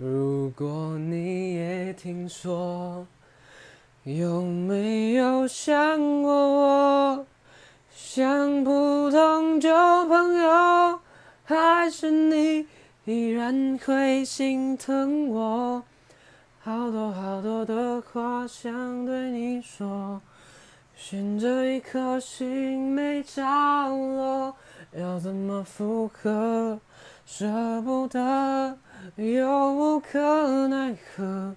如果你也听说，有没有想过我？像普通旧朋友，还是你依然会心疼我？好多好多的话想对你说，悬着一颗心没着落，要怎么复合？舍不得，又无可奈何。